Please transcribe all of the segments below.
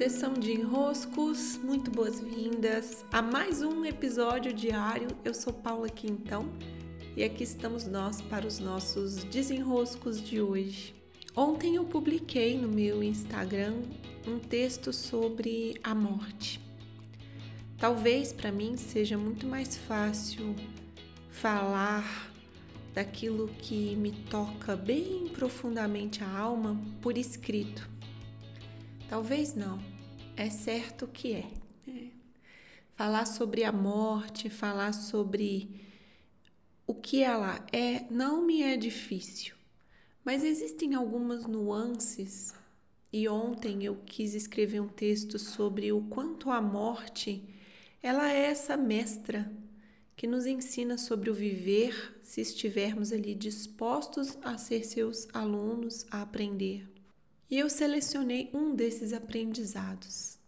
Sessão de enroscos, muito boas-vindas a mais um episódio diário. Eu sou Paula Quintão e aqui estamos nós para os nossos desenroscos de hoje. Ontem eu publiquei no meu Instagram um texto sobre a morte. Talvez para mim seja muito mais fácil falar daquilo que me toca bem profundamente a alma por escrito Talvez não, é certo que é. é. Falar sobre a morte, falar sobre o que ela é, não me é difícil, mas existem algumas nuances. E ontem eu quis escrever um texto sobre o quanto a morte ela é essa mestra que nos ensina sobre o viver se estivermos ali dispostos a ser seus alunos, a aprender. E eu selecionei um desses aprendizados,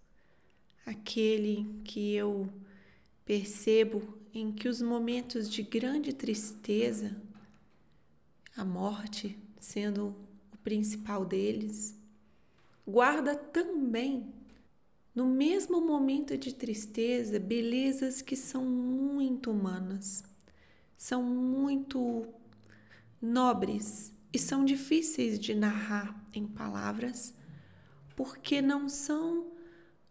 aquele que eu percebo em que os momentos de grande tristeza, a morte sendo o principal deles, guarda também no mesmo momento de tristeza belezas que são muito humanas, são muito nobres e são difíceis de narrar em palavras, porque não são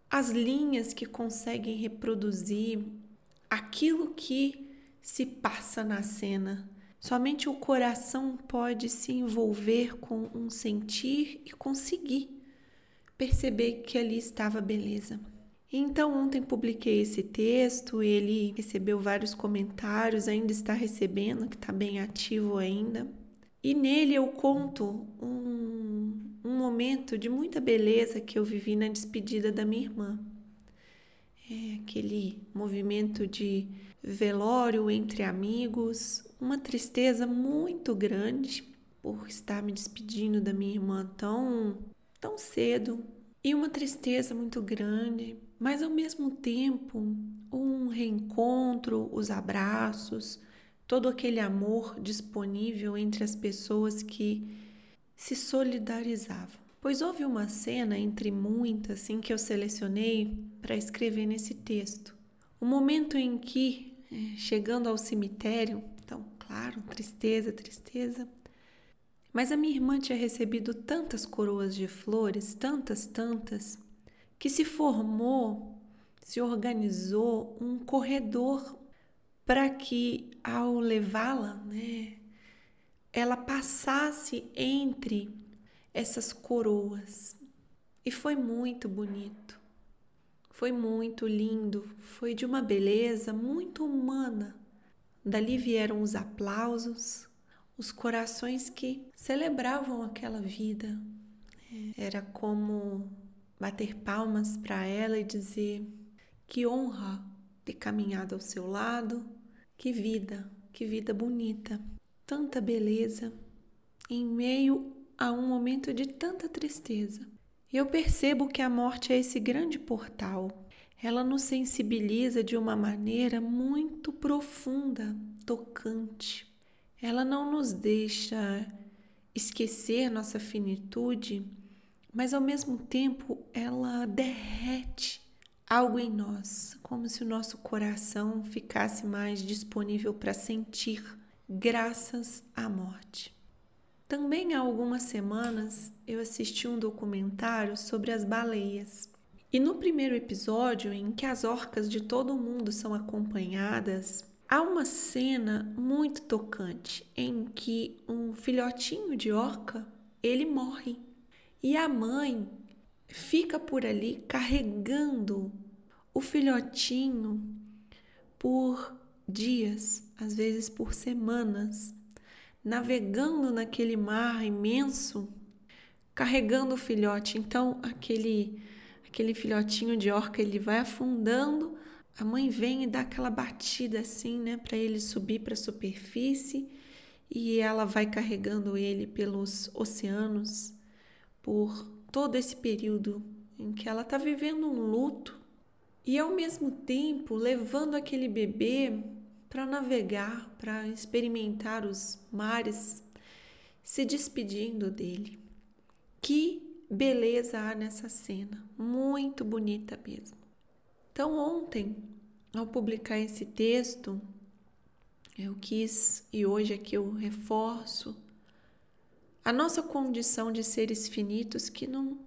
as linhas que conseguem reproduzir aquilo que se passa na cena. Somente o coração pode se envolver com um sentir e conseguir perceber que ali estava beleza. Então, ontem publiquei esse texto, ele recebeu vários comentários, ainda está recebendo, que está bem ativo ainda. E nele eu conto um, um momento de muita beleza que eu vivi na despedida da minha irmã. É aquele movimento de velório entre amigos, uma tristeza muito grande por estar me despedindo da minha irmã tão, tão cedo, e uma tristeza muito grande, mas ao mesmo tempo um reencontro, os abraços, todo aquele amor disponível entre as pessoas que se solidarizavam. Pois houve uma cena entre muitas assim que eu selecionei para escrever nesse texto. O momento em que, é, chegando ao cemitério, então, claro, tristeza, tristeza, mas a minha irmã tinha recebido tantas coroas de flores, tantas, tantas, que se formou, se organizou um corredor para que ao levá-la, né, ela passasse entre essas coroas. E foi muito bonito. Foi muito lindo, foi de uma beleza muito humana. Dali vieram os aplausos, os corações que celebravam aquela vida. Era como bater palmas para ela e dizer que honra ter caminhado ao seu lado, que vida, que vida bonita, tanta beleza em meio a um momento de tanta tristeza. Eu percebo que a morte é esse grande portal. Ela nos sensibiliza de uma maneira muito profunda, tocante. Ela não nos deixa esquecer nossa finitude, mas ao mesmo tempo ela derrete algo em nós, como se o nosso coração ficasse mais disponível para sentir, graças à morte. Também há algumas semanas eu assisti um documentário sobre as baleias. E no primeiro episódio, em que as orcas de todo o mundo são acompanhadas, há uma cena muito tocante em que um filhotinho de orca, ele morre. E a mãe fica por ali carregando o filhotinho por dias, às vezes por semanas, navegando naquele mar imenso, carregando o filhote. Então, aquele aquele filhotinho de orca, ele vai afundando, a mãe vem e dá aquela batida assim, né, para ele subir para a superfície, e ela vai carregando ele pelos oceanos por todo esse período em que ela está vivendo um luto e ao mesmo tempo levando aquele bebê para navegar, para experimentar os mares, se despedindo dele. Que beleza há nessa cena, muito bonita mesmo. Então, ontem, ao publicar esse texto, eu quis e hoje aqui eu reforço a nossa condição de seres finitos que não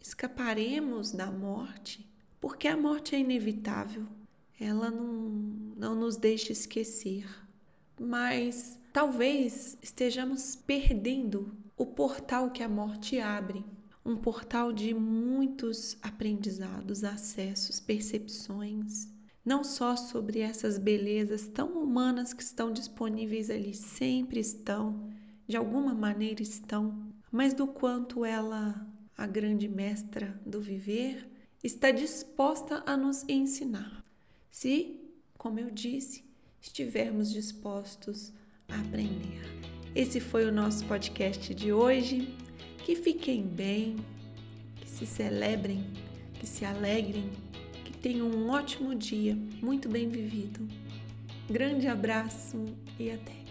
escaparemos da morte, porque a morte é inevitável, ela não, não nos deixa esquecer. Mas talvez estejamos perdendo o portal que a morte abre um portal de muitos aprendizados, acessos, percepções, não só sobre essas belezas tão humanas que estão disponíveis ali, sempre estão, de alguma maneira estão, mas do quanto ela, a grande mestra do viver, está disposta a nos ensinar. Se, como eu disse, estivermos dispostos a aprender. Esse foi o nosso podcast de hoje. Que fiquem bem, que se celebrem, que se alegrem, que tenham um ótimo dia, muito bem vivido. Grande abraço e até!